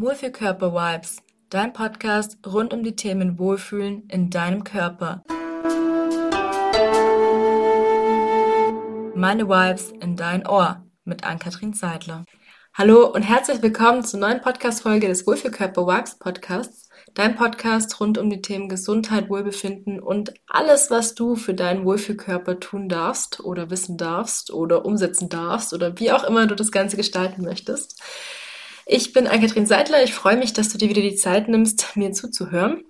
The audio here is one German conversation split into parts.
Wohlfühlkörper-Vibes, dein Podcast rund um die Themen Wohlfühlen in deinem Körper. Meine Vibes in dein Ohr mit Ann-Kathrin Seidler. Hallo und herzlich willkommen zur neuen Podcast-Folge des Wohlfühlkörper-Vibes Podcasts, dein Podcast rund um die Themen Gesundheit, Wohlbefinden und alles, was du für deinen Wohlfühlkörper tun darfst oder wissen darfst oder umsetzen darfst oder wie auch immer du das Ganze gestalten möchtest. Ich bin Ann-Kathrin Seidler. Ich freue mich, dass du dir wieder die Zeit nimmst, mir zuzuhören.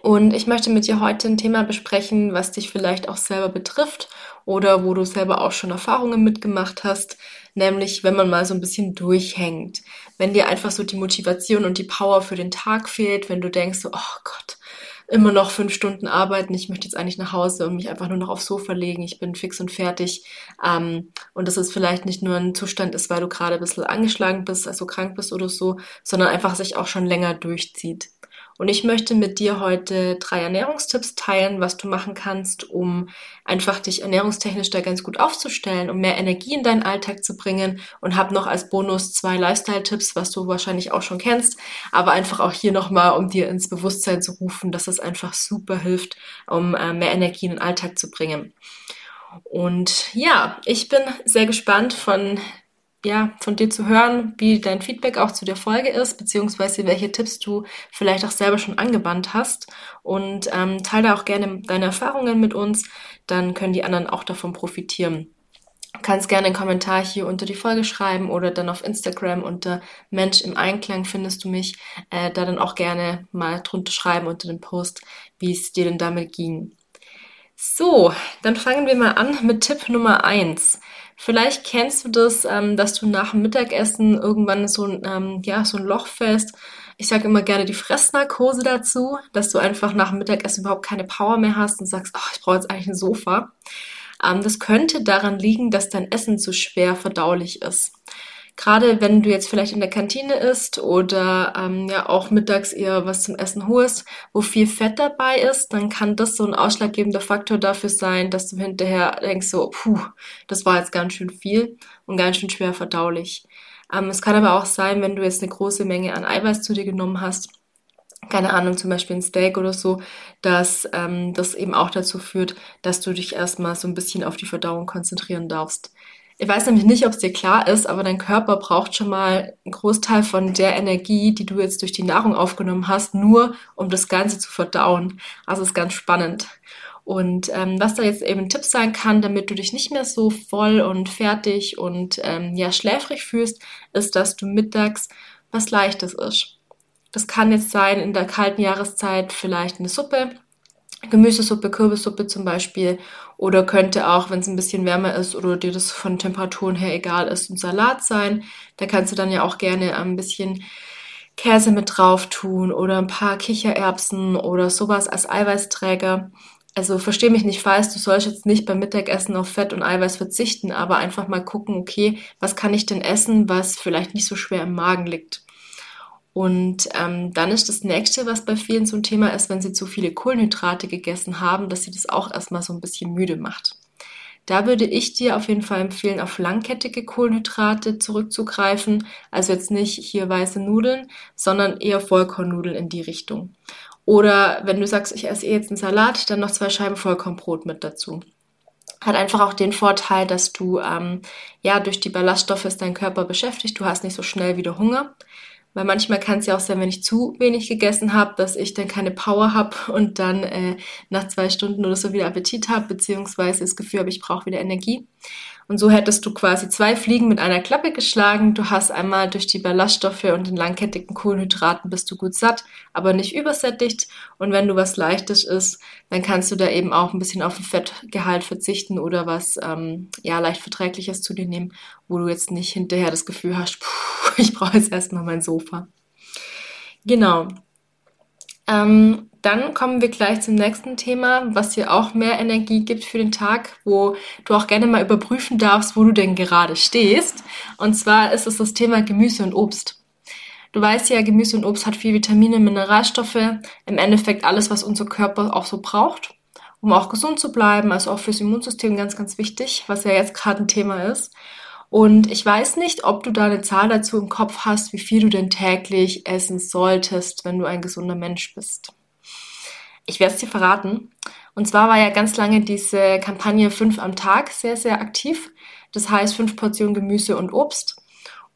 Und ich möchte mit dir heute ein Thema besprechen, was dich vielleicht auch selber betrifft oder wo du selber auch schon Erfahrungen mitgemacht hast, nämlich wenn man mal so ein bisschen durchhängt, wenn dir einfach so die Motivation und die Power für den Tag fehlt, wenn du denkst, so, oh Gott, immer noch fünf Stunden arbeiten, ich möchte jetzt eigentlich nach Hause und mich einfach nur noch aufs Sofa legen, ich bin fix und fertig. Ähm, und dass es vielleicht nicht nur ein Zustand ist, weil du gerade ein bisschen angeschlagen bist, also krank bist oder so, sondern einfach sich auch schon länger durchzieht. Und ich möchte mit dir heute drei Ernährungstipps teilen, was du machen kannst, um einfach dich ernährungstechnisch da ganz gut aufzustellen, um mehr Energie in deinen Alltag zu bringen und habe noch als Bonus zwei Lifestyle-Tipps, was du wahrscheinlich auch schon kennst, aber einfach auch hier nochmal, um dir ins Bewusstsein zu rufen, dass es einfach super hilft, um äh, mehr Energie in den Alltag zu bringen. Und ja, ich bin sehr gespannt von ja, von dir zu hören, wie dein Feedback auch zu der Folge ist, beziehungsweise welche Tipps du vielleicht auch selber schon angewandt hast. Und ähm, teile auch gerne deine Erfahrungen mit uns, dann können die anderen auch davon profitieren. Du kannst gerne einen Kommentar hier unter die Folge schreiben oder dann auf Instagram unter Mensch im Einklang findest du mich, äh, da dann auch gerne mal drunter schreiben unter dem Post, wie es dir denn damit ging. So, dann fangen wir mal an mit Tipp Nummer eins. Vielleicht kennst du das, ähm, dass du nach dem Mittagessen irgendwann so ein, ähm, ja, so ein Loch fällst. Ich sage immer gerne die Fressnarkose dazu, dass du einfach nach dem Mittagessen überhaupt keine Power mehr hast und sagst, oh, ich brauche jetzt eigentlich ein Sofa. Ähm, das könnte daran liegen, dass dein Essen zu schwer verdaulich ist. Gerade wenn du jetzt vielleicht in der Kantine isst oder ähm, ja auch mittags eher was zum Essen holst, wo viel Fett dabei ist, dann kann das so ein ausschlaggebender Faktor dafür sein, dass du hinterher denkst so, puh, das war jetzt ganz schön viel und ganz schön schwer verdaulich. Ähm, es kann aber auch sein, wenn du jetzt eine große Menge an Eiweiß zu dir genommen hast, keine Ahnung, zum Beispiel ein Steak oder so, dass ähm, das eben auch dazu führt, dass du dich erstmal so ein bisschen auf die Verdauung konzentrieren darfst. Ich weiß nämlich nicht, ob es dir klar ist, aber dein Körper braucht schon mal einen Großteil von der Energie, die du jetzt durch die Nahrung aufgenommen hast, nur um das Ganze zu verdauen. Also ist ganz spannend. Und ähm, was da jetzt eben ein Tipp sein kann, damit du dich nicht mehr so voll und fertig und ähm, ja schläfrig fühlst, ist, dass du mittags was Leichtes isst. Das kann jetzt sein in der kalten Jahreszeit vielleicht eine Suppe Gemüsesuppe, Kürbissuppe zum Beispiel. Oder könnte auch, wenn es ein bisschen wärmer ist oder dir das von Temperaturen her egal ist, ein Salat sein. Da kannst du dann ja auch gerne ein bisschen Käse mit drauf tun oder ein paar Kichererbsen oder sowas als Eiweißträger. Also versteh mich nicht falsch, du sollst jetzt nicht beim Mittagessen auf Fett und Eiweiß verzichten, aber einfach mal gucken, okay, was kann ich denn essen, was vielleicht nicht so schwer im Magen liegt. Und ähm, dann ist das nächste, was bei vielen so ein Thema ist, wenn sie zu viele Kohlenhydrate gegessen haben, dass sie das auch erstmal so ein bisschen müde macht. Da würde ich dir auf jeden Fall empfehlen, auf langkettige Kohlenhydrate zurückzugreifen. Also jetzt nicht hier weiße Nudeln, sondern eher Vollkornnudeln in die Richtung. Oder wenn du sagst, ich esse eh jetzt einen Salat, dann noch zwei Scheiben Vollkornbrot mit dazu. Hat einfach auch den Vorteil, dass du ähm, ja durch die Ballaststoffe ist dein Körper beschäftigt. Du hast nicht so schnell wieder Hunger. Weil manchmal kann es ja auch sein, wenn ich zu wenig gegessen habe, dass ich dann keine Power habe und dann äh, nach zwei Stunden oder so wieder Appetit habe, beziehungsweise das Gefühl habe, ich brauche wieder Energie. Und so hättest du quasi zwei Fliegen mit einer Klappe geschlagen. Du hast einmal durch die Ballaststoffe und den langkettigen Kohlenhydraten bist du gut satt, aber nicht übersättigt. Und wenn du was Leichtes isst, dann kannst du da eben auch ein bisschen auf den Fettgehalt verzichten oder was ähm, ja leicht verträgliches zu dir nehmen, wo du jetzt nicht hinterher das Gefühl hast, puh, ich brauche jetzt erstmal mein Sofa. Genau. Ähm, dann kommen wir gleich zum nächsten Thema, was dir auch mehr Energie gibt für den Tag, wo du auch gerne mal überprüfen darfst, wo du denn gerade stehst. Und zwar ist es das Thema Gemüse und Obst. Du weißt ja, Gemüse und Obst hat viel Vitamine, Mineralstoffe, im Endeffekt alles, was unser Körper auch so braucht, um auch gesund zu bleiben, also auch fürs Immunsystem ganz, ganz wichtig, was ja jetzt gerade ein Thema ist. Und ich weiß nicht, ob du da eine Zahl dazu im Kopf hast, wie viel du denn täglich essen solltest, wenn du ein gesunder Mensch bist. Ich werde es dir verraten. Und zwar war ja ganz lange diese Kampagne 5 am Tag sehr, sehr aktiv. Das heißt 5 Portionen Gemüse und Obst.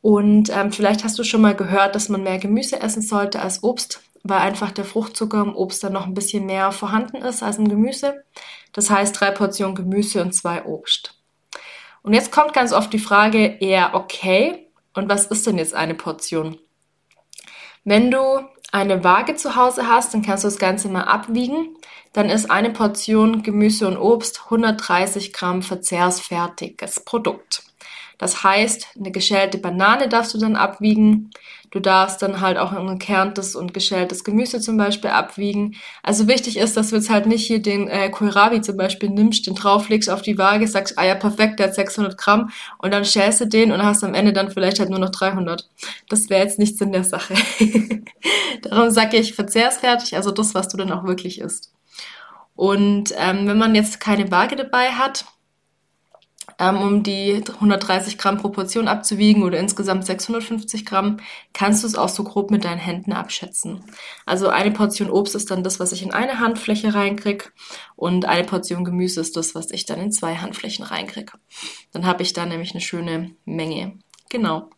Und ähm, vielleicht hast du schon mal gehört, dass man mehr Gemüse essen sollte als Obst, weil einfach der Fruchtzucker im Obst dann noch ein bisschen mehr vorhanden ist als im Gemüse. Das heißt drei Portionen Gemüse und zwei Obst. Und jetzt kommt ganz oft die Frage, eher okay, und was ist denn jetzt eine Portion? Wenn du eine Waage zu Hause hast, dann kannst du das Ganze mal abwiegen. Dann ist eine Portion Gemüse und Obst 130 Gramm verzehrsfertiges Produkt. Das heißt, eine geschälte Banane darfst du dann abwiegen. Du darfst dann halt auch ein gekerntes und geschältes Gemüse zum Beispiel abwiegen. Also wichtig ist, dass du jetzt halt nicht hier den äh, Kohlrabi zum Beispiel nimmst, den drauflegst auf die Waage, sagst, ah ja, perfekt, der hat 600 Gramm und dann schälst du den und hast am Ende dann vielleicht halt nur noch 300. Das wäre jetzt nichts in der Sache. Darum sage ich verzehrsfertig, also das, was du dann auch wirklich isst. Und ähm, wenn man jetzt keine Waage dabei hat, um die 130 Gramm Proportion abzuwiegen oder insgesamt 650 Gramm, kannst du es auch so grob mit deinen Händen abschätzen. Also eine Portion Obst ist dann das, was ich in eine Handfläche reinkrieg und eine Portion Gemüse ist das, was ich dann in zwei Handflächen reinkrieg. Dann habe ich da nämlich eine schöne Menge. Genau.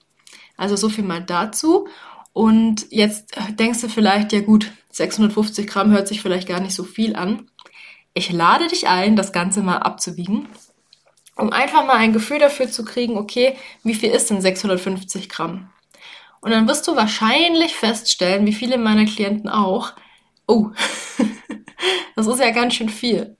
Also so viel mal dazu. Und jetzt denkst du vielleicht, ja gut, 650 Gramm hört sich vielleicht gar nicht so viel an. Ich lade dich ein, das Ganze mal abzuwiegen um einfach mal ein Gefühl dafür zu kriegen, okay, wie viel ist denn 650 Gramm? Und dann wirst du wahrscheinlich feststellen, wie viele meiner Klienten auch, oh, das ist ja ganz schön viel.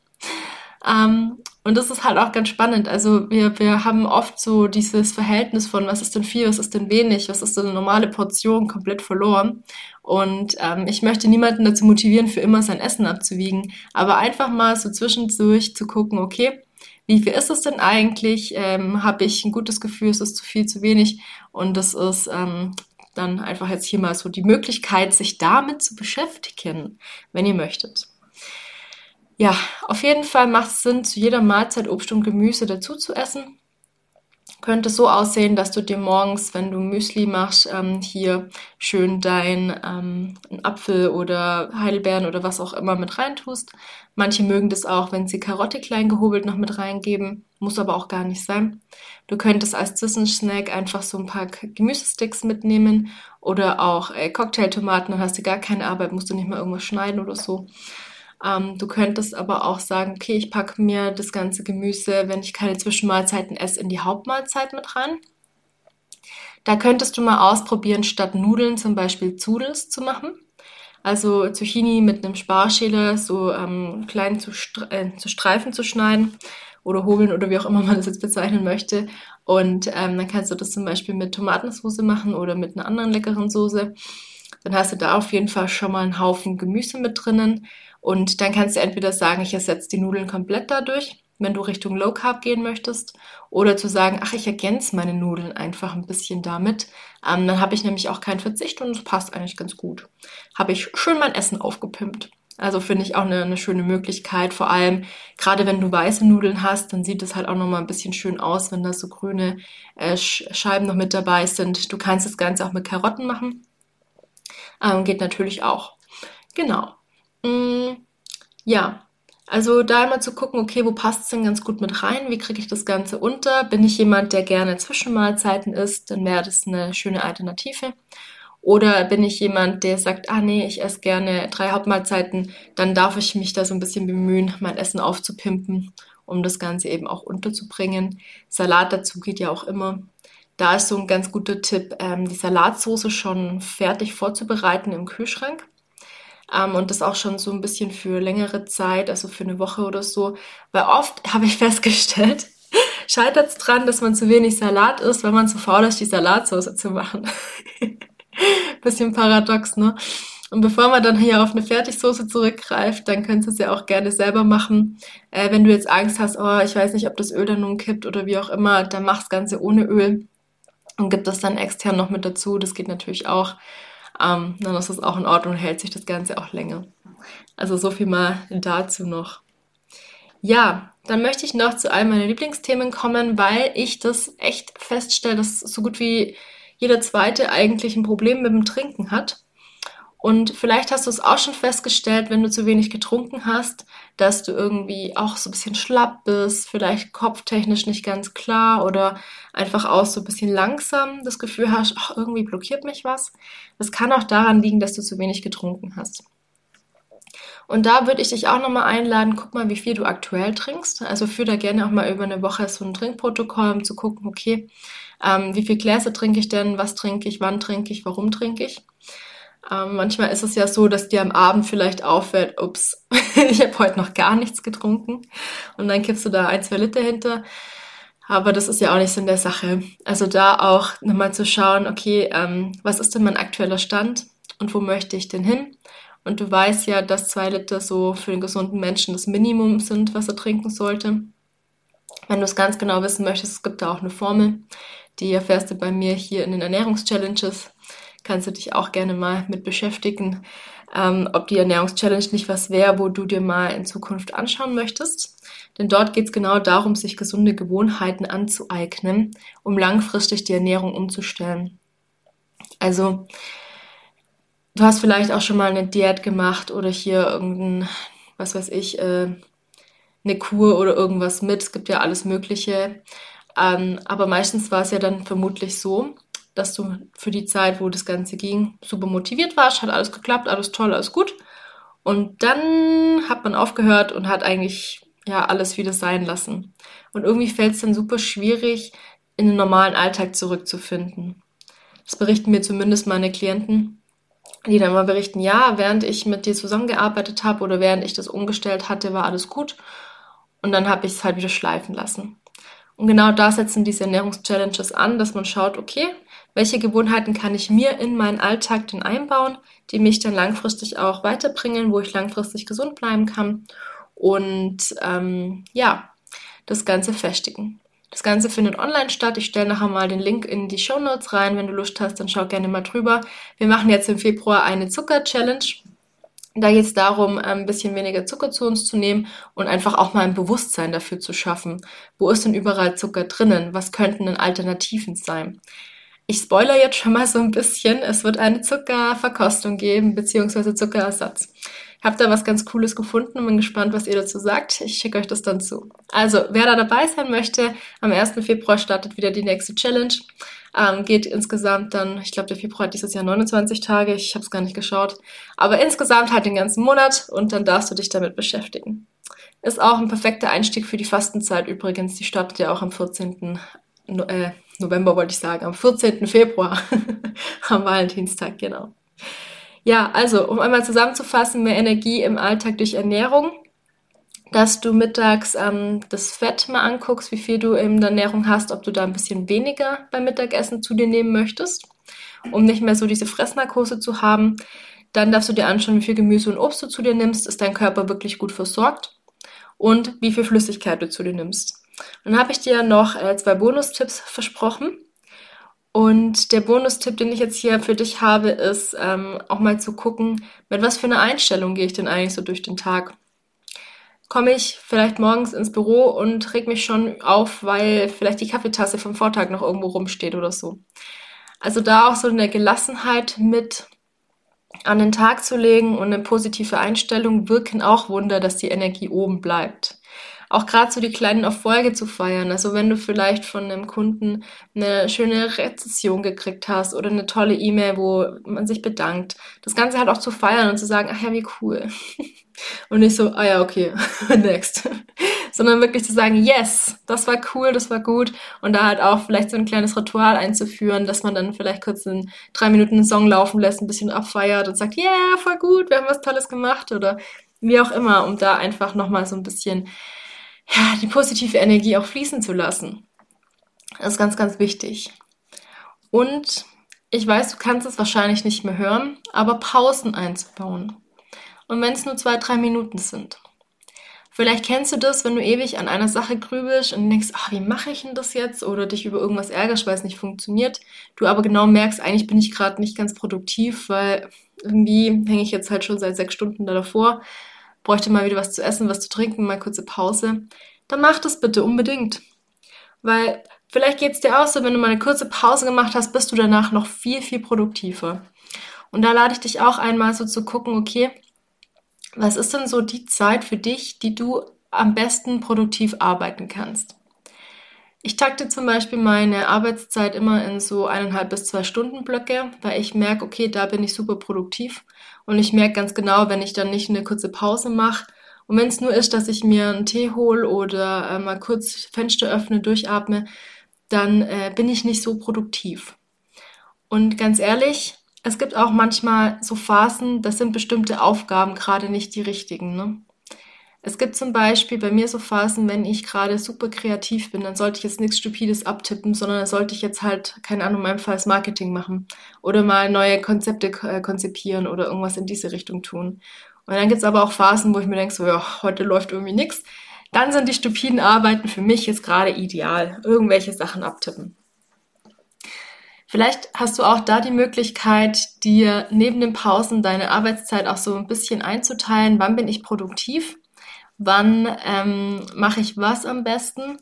Ähm, und das ist halt auch ganz spannend. Also wir, wir haben oft so dieses Verhältnis von, was ist denn viel, was ist denn wenig, was ist denn eine normale Portion, komplett verloren. Und ähm, ich möchte niemanden dazu motivieren, für immer sein Essen abzuwiegen, aber einfach mal so zwischendurch zu gucken, okay, wie viel ist es denn eigentlich? Ähm, Habe ich ein gutes Gefühl, ist es zu viel, zu wenig? Und das ist ähm, dann einfach jetzt hier mal so die Möglichkeit, sich damit zu beschäftigen, wenn ihr möchtet. Ja, auf jeden Fall macht es Sinn, zu jeder Mahlzeit Obst und Gemüse dazu zu essen könnte so aussehen, dass du dir morgens, wenn du Müsli machst, ähm, hier schön dein ähm, Apfel oder Heidelbeeren oder was auch immer mit reintust. Manche mögen das auch, wenn sie Karotte klein gehobelt noch mit reingeben. Muss aber auch gar nicht sein. Du könntest als Zwischensnack einfach so ein paar Gemüsesticks mitnehmen oder auch äh, Cocktailtomaten, dann hast du gar keine Arbeit, musst du nicht mal irgendwas schneiden oder so. Ähm, du könntest aber auch sagen, okay, ich packe mir das ganze Gemüse, wenn ich keine Zwischenmahlzeiten esse, in die Hauptmahlzeit mit rein. Da könntest du mal ausprobieren, statt Nudeln zum Beispiel Zudels zu machen. Also Zucchini mit einem Sparschäler so ähm, klein zu, äh, zu Streifen zu schneiden oder hobeln oder wie auch immer man das jetzt bezeichnen möchte. Und ähm, dann kannst du das zum Beispiel mit Tomatensauce machen oder mit einer anderen leckeren Soße. Dann hast du da auf jeden Fall schon mal einen Haufen Gemüse mit drinnen. Und dann kannst du entweder sagen, ich ersetze die Nudeln komplett dadurch, wenn du Richtung Low Carb gehen möchtest, oder zu sagen, ach, ich ergänze meine Nudeln einfach ein bisschen damit. Ähm, dann habe ich nämlich auch keinen Verzicht und es passt eigentlich ganz gut. Habe ich schön mein Essen aufgepimpt. Also finde ich auch eine, eine, schöne Möglichkeit. Vor allem, gerade wenn du weiße Nudeln hast, dann sieht es halt auch nochmal ein bisschen schön aus, wenn da so grüne äh, Scheiben noch mit dabei sind. Du kannst das Ganze auch mit Karotten machen. Ähm, geht natürlich auch. Genau. Mm, ja, also da immer zu gucken, okay, wo passt es denn ganz gut mit rein? Wie kriege ich das Ganze unter? Bin ich jemand, der gerne Zwischenmahlzeiten isst? Dann wäre das eine schöne Alternative. Oder bin ich jemand, der sagt, ah nee, ich esse gerne drei Hauptmahlzeiten, dann darf ich mich da so ein bisschen bemühen, mein Essen aufzupimpen, um das Ganze eben auch unterzubringen. Salat dazu geht ja auch immer. Da ist so ein ganz guter Tipp, ähm, die Salatsauce schon fertig vorzubereiten im Kühlschrank. Ähm, und das auch schon so ein bisschen für längere Zeit, also für eine Woche oder so. Weil oft habe ich festgestellt, scheitert es dran, dass man zu wenig Salat isst, wenn man zu faul ist, die Salatsauce zu machen. bisschen paradox, ne? Und bevor man dann hier auf eine Fertigsoße zurückgreift, dann könntest du es ja auch gerne selber machen. Äh, wenn du jetzt Angst hast, oh, ich weiß nicht, ob das Öl dann nun kippt oder wie auch immer, dann mach das Ganze ohne Öl und gib das dann extern noch mit dazu. Das geht natürlich auch ähm, dann ist das auch in Ordnung und hält sich das Ganze auch länger. Also so viel mal dazu noch. Ja, dann möchte ich noch zu einem meiner Lieblingsthemen kommen, weil ich das echt feststelle, dass so gut wie jeder zweite eigentlich ein Problem mit dem Trinken hat. Und vielleicht hast du es auch schon festgestellt, wenn du zu wenig getrunken hast, dass du irgendwie auch so ein bisschen schlapp bist, vielleicht kopftechnisch nicht ganz klar oder einfach auch so ein bisschen langsam das Gefühl hast, ach, irgendwie blockiert mich was. Das kann auch daran liegen, dass du zu wenig getrunken hast. Und da würde ich dich auch nochmal einladen, guck mal, wie viel du aktuell trinkst. Also führ da gerne auch mal über eine Woche so ein Trinkprotokoll, um zu gucken, okay, ähm, wie viel Gläser trinke ich denn, was trinke ich, wann trinke ich, warum trinke ich. Ähm, manchmal ist es ja so, dass dir am Abend vielleicht auffällt, ups, ich habe heute noch gar nichts getrunken. Und dann kippst du da ein, zwei Liter hinter. Aber das ist ja auch nicht so in der Sache. Also da auch nochmal zu schauen, okay, ähm, was ist denn mein aktueller Stand und wo möchte ich denn hin? Und du weißt ja, dass zwei Liter so für den gesunden Menschen das Minimum sind, was er trinken sollte. Wenn du es ganz genau wissen möchtest, es gibt da auch eine Formel, die erfährst du bei mir hier in den Ernährungschallenges. Kannst du dich auch gerne mal mit beschäftigen, ähm, ob die Ernährungschallenge nicht was wäre, wo du dir mal in Zukunft anschauen möchtest. Denn dort geht es genau darum, sich gesunde Gewohnheiten anzueignen, um langfristig die Ernährung umzustellen. Also Du hast vielleicht auch schon mal eine Diät gemacht oder hier irgendein, was weiß ich, äh, eine Kur oder irgendwas mit. Es gibt ja alles Mögliche. Ähm, aber meistens war es ja dann vermutlich so, dass du für die Zeit, wo das Ganze ging, super motiviert warst, hat alles geklappt, alles toll, alles gut. Und dann hat man aufgehört und hat eigentlich ja alles wieder sein lassen. Und irgendwie fällt es dann super schwierig, in den normalen Alltag zurückzufinden. Das berichten mir zumindest meine Klienten, die dann mal berichten, ja, während ich mit dir zusammengearbeitet habe oder während ich das umgestellt hatte, war alles gut. Und dann habe ich es halt wieder schleifen lassen. Und genau da setzen diese Ernährungschallenges an, dass man schaut, okay, welche Gewohnheiten kann ich mir in meinen Alltag denn einbauen, die mich dann langfristig auch weiterbringen, wo ich langfristig gesund bleiben kann und ähm, ja, das Ganze festigen. Das Ganze findet online statt. Ich stelle nachher mal den Link in die Show Notes rein. Wenn du Lust hast, dann schau gerne mal drüber. Wir machen jetzt im Februar eine Zucker-Challenge. Da geht es darum, ein bisschen weniger Zucker zu uns zu nehmen und einfach auch mal ein Bewusstsein dafür zu schaffen. Wo ist denn überall Zucker drinnen? Was könnten denn Alternativen sein? Ich spoiler jetzt schon mal so ein bisschen. Es wird eine Zuckerverkostung geben, beziehungsweise Zuckerersatz. Hab da was ganz Cooles gefunden und bin gespannt, was ihr dazu sagt. Ich schicke euch das dann zu. Also, wer da dabei sein möchte, am 1. Februar startet wieder die nächste Challenge. Ähm, geht insgesamt dann, ich glaube, der Februar hat dieses Jahr 29 Tage, ich habe es gar nicht geschaut. Aber insgesamt halt den ganzen Monat und dann darfst du dich damit beschäftigen. Ist auch ein perfekter Einstieg für die Fastenzeit übrigens. Die startet ja auch am 14. No äh, November, wollte ich sagen, am 14. Februar. am Valentinstag, genau. Ja, also um einmal zusammenzufassen, mehr Energie im Alltag durch Ernährung, dass du mittags ähm, das Fett mal anguckst, wie viel du in der Ernährung hast, ob du da ein bisschen weniger beim Mittagessen zu dir nehmen möchtest, um nicht mehr so diese Fressnarkose zu haben. Dann darfst du dir anschauen, wie viel Gemüse und Obst du zu dir nimmst, ist dein Körper wirklich gut versorgt und wie viel Flüssigkeit du zu dir nimmst. Dann habe ich dir noch äh, zwei Bonustipps versprochen. Und der Bonustipp, den ich jetzt hier für dich habe, ist ähm, auch mal zu gucken, mit was für einer Einstellung gehe ich denn eigentlich so durch den Tag. Komme ich vielleicht morgens ins Büro und reg mich schon auf, weil vielleicht die Kaffeetasse vom Vortag noch irgendwo rumsteht oder so. Also da auch so eine Gelassenheit mit an den Tag zu legen und eine positive Einstellung wirken auch Wunder, dass die Energie oben bleibt auch gerade so die kleinen Erfolge zu feiern. Also wenn du vielleicht von einem Kunden eine schöne Rezession gekriegt hast oder eine tolle E-Mail, wo man sich bedankt. Das Ganze halt auch zu feiern und zu sagen, ach ja, wie cool. Und nicht so, ah ja, okay, next. Sondern wirklich zu sagen, yes, das war cool, das war gut. Und da halt auch vielleicht so ein kleines Ritual einzuführen, dass man dann vielleicht kurz in drei Minuten einen Song laufen lässt, ein bisschen abfeiert und sagt, yeah, voll gut, wir haben was Tolles gemacht oder wie auch immer, um da einfach nochmal so ein bisschen ja, die positive Energie auch fließen zu lassen. Das ist ganz, ganz wichtig. Und ich weiß, du kannst es wahrscheinlich nicht mehr hören, aber Pausen einzubauen. Und wenn es nur zwei, drei Minuten sind. Vielleicht kennst du das, wenn du ewig an einer Sache grübelst und denkst, ach, wie mache ich denn das jetzt? Oder dich über irgendwas ärgerst, weil es nicht funktioniert. Du aber genau merkst, eigentlich bin ich gerade nicht ganz produktiv, weil irgendwie hänge ich jetzt halt schon seit sechs Stunden da davor bräuchte mal wieder was zu essen, was zu trinken, mal kurze Pause, dann mach das bitte unbedingt. Weil vielleicht geht es dir auch so, wenn du mal eine kurze Pause gemacht hast, bist du danach noch viel, viel produktiver. Und da lade ich dich auch einmal so zu gucken, okay, was ist denn so die Zeit für dich, die du am besten produktiv arbeiten kannst? Ich takte zum Beispiel meine Arbeitszeit immer in so eineinhalb bis zwei Stunden Blöcke, weil ich merke, okay, da bin ich super produktiv und ich merke ganz genau, wenn ich dann nicht eine kurze Pause mache und wenn es nur ist, dass ich mir einen Tee hole oder äh, mal kurz Fenster öffne, durchatme, dann äh, bin ich nicht so produktiv. Und ganz ehrlich, es gibt auch manchmal so Phasen, das sind bestimmte Aufgaben gerade nicht die richtigen. Ne? Es gibt zum Beispiel bei mir so Phasen, wenn ich gerade super kreativ bin, dann sollte ich jetzt nichts Stupides abtippen, sondern dann sollte ich jetzt halt, keine Ahnung, in meinem Fall Marketing machen oder mal neue Konzepte äh, konzipieren oder irgendwas in diese Richtung tun. Und dann gibt es aber auch Phasen, wo ich mir denke, so, ja, heute läuft irgendwie nichts. Dann sind die stupiden Arbeiten für mich jetzt gerade ideal. Irgendwelche Sachen abtippen. Vielleicht hast du auch da die Möglichkeit, dir neben den Pausen deine Arbeitszeit auch so ein bisschen einzuteilen. Wann bin ich produktiv? Wann ähm, mache ich was am besten?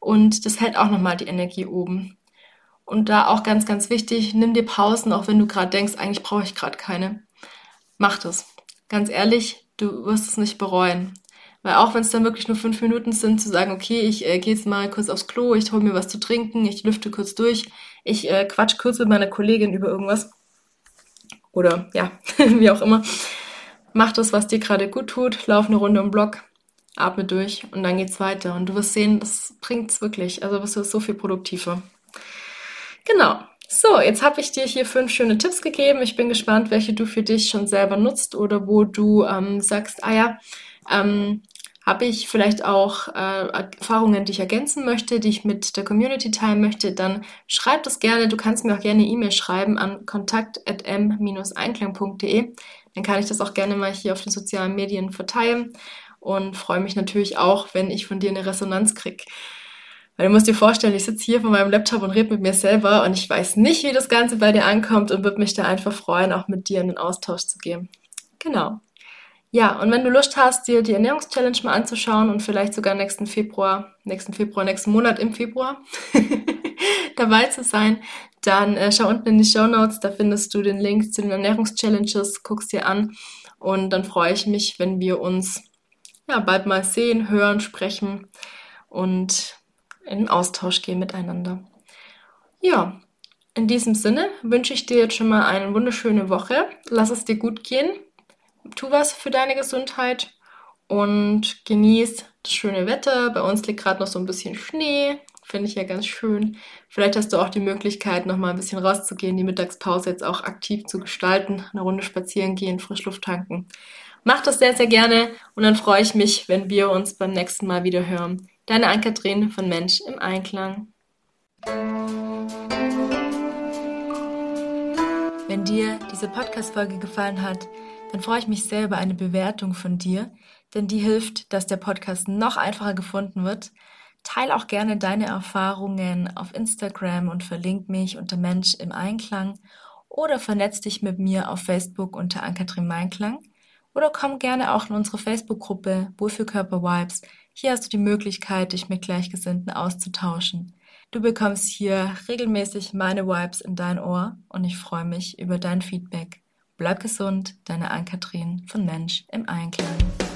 Und das hält auch nochmal die Energie oben. Und da auch ganz, ganz wichtig, nimm dir Pausen, auch wenn du gerade denkst, eigentlich brauche ich gerade keine. Mach das. Ganz ehrlich, du wirst es nicht bereuen. Weil auch wenn es dann wirklich nur fünf Minuten sind, zu sagen, okay, ich äh, gehe jetzt mal kurz aufs Klo, ich hole mir was zu trinken, ich lüfte kurz durch, ich äh, quatsch kurz mit meiner Kollegin über irgendwas. Oder ja, wie auch immer. Mach das, was dir gerade gut tut, lauf eine Runde im Block, atme durch und dann geht's weiter. Und du wirst sehen, das bringt's wirklich. Also wirst du so viel produktiver. Genau. So, jetzt habe ich dir hier fünf schöne Tipps gegeben. Ich bin gespannt, welche du für dich schon selber nutzt oder wo du ähm, sagst, ah ja, ähm, habe ich vielleicht auch äh, Erfahrungen, die ich ergänzen möchte, die ich mit der Community teilen möchte, dann schreib das gerne. Du kannst mir auch gerne E-Mail schreiben an kontakt.m-einklang.de. Dann kann ich das auch gerne mal hier auf den sozialen Medien verteilen und freue mich natürlich auch, wenn ich von dir eine Resonanz kriege. Weil du musst dir vorstellen, ich sitze hier vor meinem Laptop und rede mit mir selber und ich weiß nicht, wie das Ganze bei dir ankommt und würde mich da einfach freuen, auch mit dir in den Austausch zu gehen. Genau. Ja, und wenn du Lust hast, dir die Ernährungschallenge mal anzuschauen und vielleicht sogar nächsten Februar, nächsten Februar, nächsten Monat im Februar dabei zu sein, dann äh, schau unten in die Show Notes, da findest du den Link zu den Ernährungschallenges, guckst dir an und dann freue ich mich, wenn wir uns ja bald mal sehen, hören, sprechen und in Austausch gehen miteinander. Ja, in diesem Sinne wünsche ich dir jetzt schon mal eine wunderschöne Woche. Lass es dir gut gehen tu was für deine Gesundheit und genieß das schöne Wetter. Bei uns liegt gerade noch so ein bisschen Schnee. Finde ich ja ganz schön. Vielleicht hast du auch die Möglichkeit, noch mal ein bisschen rauszugehen, die Mittagspause jetzt auch aktiv zu gestalten, eine Runde spazieren gehen, Frischluft tanken. Mach das sehr, sehr gerne und dann freue ich mich, wenn wir uns beim nächsten Mal wieder hören. Deine Ann-Kathrin von Mensch im Einklang. Wenn dir diese Podcast-Folge gefallen hat, dann freue ich mich sehr über eine Bewertung von dir, denn die hilft, dass der Podcast noch einfacher gefunden wird. Teil auch gerne deine Erfahrungen auf Instagram und verlink mich unter Mensch im Einklang oder vernetz dich mit mir auf Facebook unter Ankatrin Meinklang oder komm gerne auch in unsere Facebook-Gruppe Wohlfühlkörper Vibes. Hier hast du die Möglichkeit, dich mit Gleichgesinnten auszutauschen. Du bekommst hier regelmäßig meine Vibes in dein Ohr und ich freue mich über dein Feedback. Bleib gesund, deine Ann-Kathrin von Mensch im Einklang.